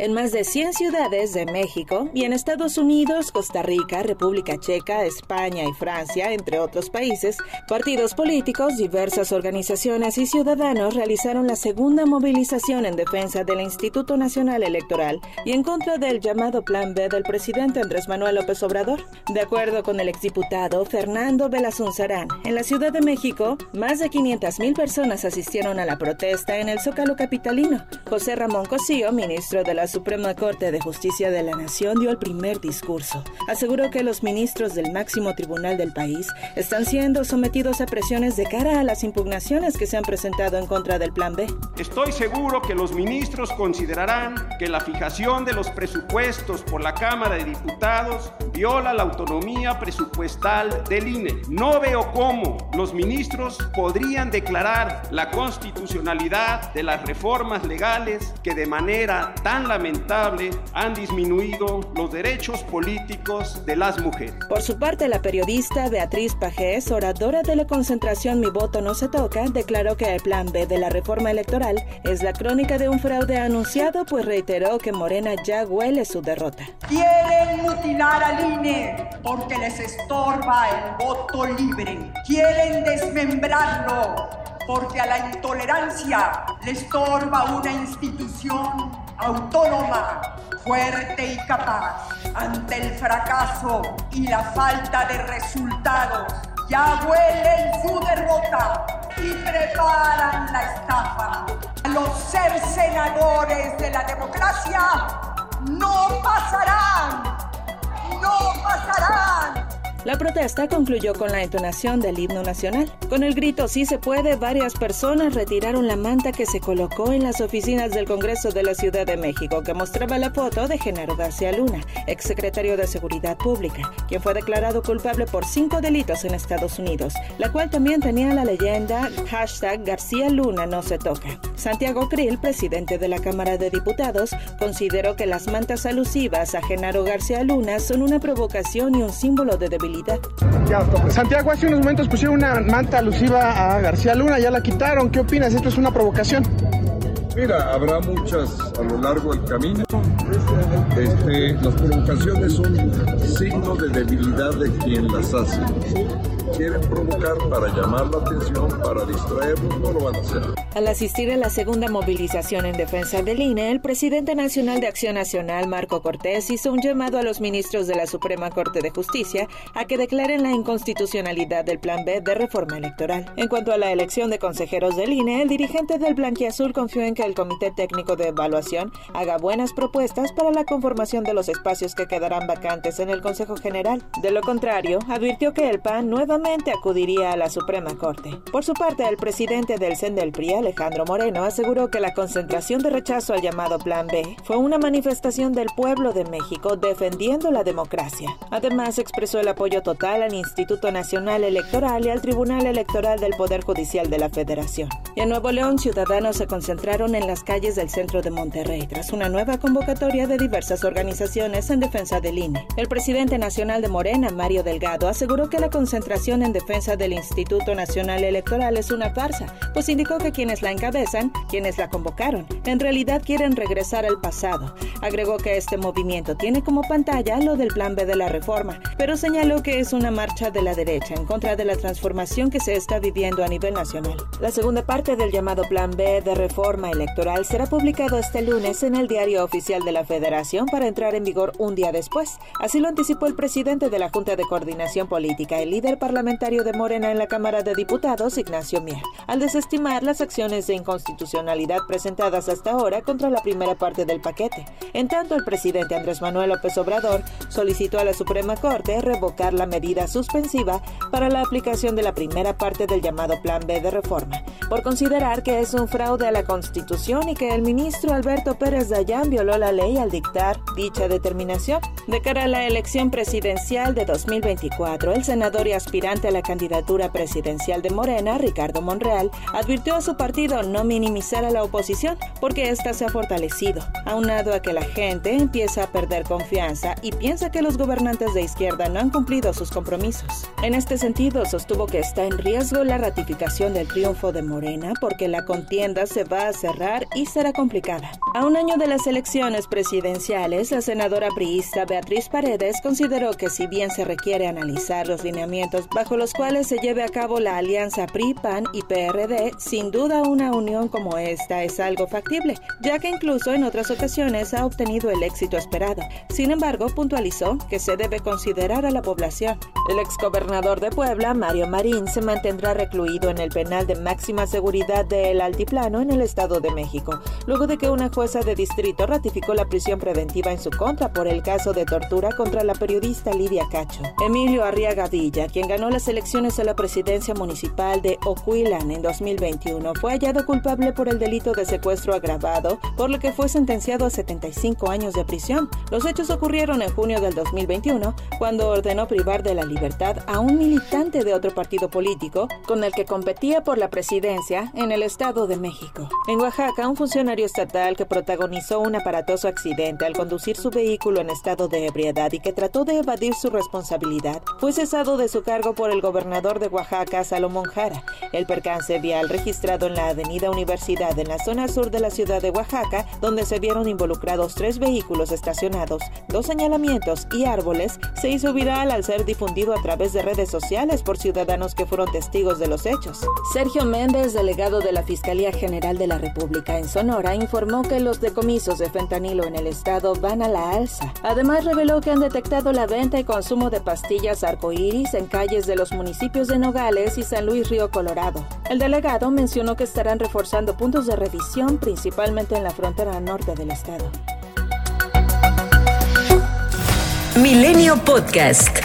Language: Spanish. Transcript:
en más de 100 ciudades de México y en Estados Unidos, Costa Rica, República Checa, España y Francia, entre otros países, partidos políticos, diversas organizaciones y ciudadanos realizaron la segunda movilización en defensa del Instituto Nacional Electoral y en contra del llamado Plan B del presidente Andrés Manuel López Obrador. De acuerdo con el exdiputado Fernando Belazunzarán, en la Ciudad de México, más de 500.000 personas asistieron a la protesta en el Zócalo Capitalino. José Ramón Cosío, ministro de la Suprema Corte de Justicia de la Nación dio el primer discurso. Aseguró que los ministros del máximo tribunal del país están siendo sometidos a presiones de cara a las impugnaciones que se han presentado en contra del Plan B. Estoy seguro que los ministros considerarán que la fijación de los presupuestos por la Cámara de Diputados viola la autonomía presupuestal del INE. No veo cómo los ministros podrían declarar la constitucionalidad de las reformas legales que de manera tan lamentable lamentable han disminuido los derechos políticos de las mujeres. Por su parte, la periodista Beatriz Pajés, oradora de la concentración Mi voto no se toca, declaró que el plan B de la reforma electoral es la crónica de un fraude anunciado, pues reiteró que Morena ya huele su derrota. Quieren mutilar al INE porque les estorba el voto libre. Quieren desmembrarlo porque a la intolerancia le estorba una institución autónoma, fuerte y capaz. Ante el fracaso y la falta de resultados, ya huelen su derrota y preparan la estafa. Los cercenadores de la democracia no pasarán, no pasarán. La protesta concluyó con la entonación del himno nacional. Con el grito Sí se puede, varias personas retiraron la manta que se colocó en las oficinas del Congreso de la Ciudad de México, que mostraba la foto de Genaro García Luna, exsecretario de Seguridad Pública, quien fue declarado culpable por cinco delitos en Estados Unidos, la cual también tenía la leyenda hashtag García Luna no se toca. Santiago Krill, presidente de la Cámara de Diputados, consideró que las mantas alusivas a Genaro García Luna son una provocación y un símbolo de debilidad Santiago, hace unos momentos pusieron una manta alusiva a García Luna, ya la quitaron. ¿Qué opinas? ¿Esto es una provocación? Mira, habrá muchas a lo largo del camino. Este, las provocaciones son signo de debilidad de quien las hace quieren provocar para llamar la atención, para distraernos, no lo van a hacer. Al asistir a la segunda movilización en defensa del INE, el presidente nacional de Acción Nacional, Marco Cortés, hizo un llamado a los ministros de la Suprema Corte de Justicia a que declaren la inconstitucionalidad del Plan B de reforma electoral. En cuanto a la elección de consejeros del INE, el dirigente del Blanquiazul confió en que el Comité Técnico de Evaluación haga buenas propuestas para la conformación de los espacios que quedarán vacantes en el Consejo General. De lo contrario, advirtió que el PAN nuevamente acudiría a la Suprema Corte. Por su parte, el presidente del CEN del PRI, Alejandro Moreno, aseguró que la concentración de rechazo al llamado Plan B fue una manifestación del pueblo de México defendiendo la democracia. Además, expresó el apoyo total al Instituto Nacional Electoral y al Tribunal Electoral del Poder Judicial de la Federación. Y en Nuevo León, ciudadanos se concentraron en las calles del centro de Monterrey tras una nueva convocatoria de diversas organizaciones en defensa del INE. El presidente nacional de Morena, Mario Delgado, aseguró que la concentración en defensa del Instituto Nacional Electoral es una farsa, pues indicó que quienes la encabezan, quienes la convocaron, en realidad quieren regresar al pasado. Agregó que este movimiento tiene como pantalla lo del plan B de la reforma, pero señaló que es una marcha de la derecha en contra de la transformación que se está viviendo a nivel nacional. La segunda parte del llamado plan B de reforma electoral será publicado este lunes en el diario oficial de la Federación para entrar en vigor un día después. Así lo anticipó el presidente de la Junta de Coordinación Política, el líder parlamentario de Morena en la Cámara de Diputados, Ignacio Mier, al desestimar las acciones de inconstitucionalidad presentadas hasta ahora contra la primera parte del paquete. En tanto, el presidente Andrés Manuel López Obrador solicitó a la Suprema Corte revocar la medida suspensiva para la aplicación de la primera parte del llamado Plan B de reforma, por considerar que es un fraude a la Constitución y que el ministro Alberto Pérez Dayán violó la ley al dictar dicha determinación. De cara a la elección presidencial de 2024, el senador y aspirante a la candidatura presidencial de Morena, Ricardo Monreal, advirtió a su partido no minimizar a la oposición porque ésta se ha fortalecido, aunado a que la gente empieza a perder confianza y piensa que los gobernantes de izquierda no han cumplido sus compromisos. En este sentido, sostuvo que está en riesgo la ratificación del triunfo de Morena porque la contienda se va a cerrar y será complicada. A un año de las elecciones presidenciales, la senadora priista Beatriz Paredes consideró que si bien se requiere analizar los lineamientos bajo los cuales se lleve a cabo la alianza PRI, PAN y PRD, sin duda una unión como esta es algo factible, ya que incluso en otras ocasiones ha obtenido el éxito esperado. Sin embargo, puntualizó que se debe considerar a la población. El exgobernador de Puebla, Mario Marín, se mantendrá recluido en el penal de máxima seguridad de El Altiplano en el Estado de México, luego de que una jueza de distrito ratificó la prisión preventiva en su contra por el caso de tortura contra la periodista Lidia Cacho. Emilio Arriaga Villa, quien ganó las elecciones a la presidencia municipal de Ocuilan en 2021, fue hallado culpable por el delito de secuestro agravado, por lo que fue sentenciado a 75 años de prisión. Los hechos ocurrieron en junio del 2021, cuando ordenó privar de la libertad a un militante de otro partido político con el que competía por la presidencia en el Estado de México. En Oaxaca, un funcionario estatal que protagonizó un aparatoso accidente al conducir su vehículo en estado de ebriedad y que trató de evadir su responsabilidad, fue cesado de su cargo por el gobernador de Oaxaca, Salomón Jara. El percance vial registrado en la avenida Universidad en la zona sur de la ciudad de Oaxaca, donde se vieron involucrados tres vehículos estacionados, dos señalamientos y árboles, se hizo viral al ser difundido a través de redes sociales por ciudadanos que fueron testigos de los hechos. Sergio Méndez, delegado de la Fiscalía General de la República en Sonora, informó que los decomisos de fentanilo en el estado van a la alza. Además, reveló que han detectado la venta y consumo de pastillas arcoíris en calles de los municipios de Nogales y San Luis Río Colorado. El delegado mencionó que estarán reforzando puntos de revisión, principalmente en la frontera norte del estado. Milenio Podcast.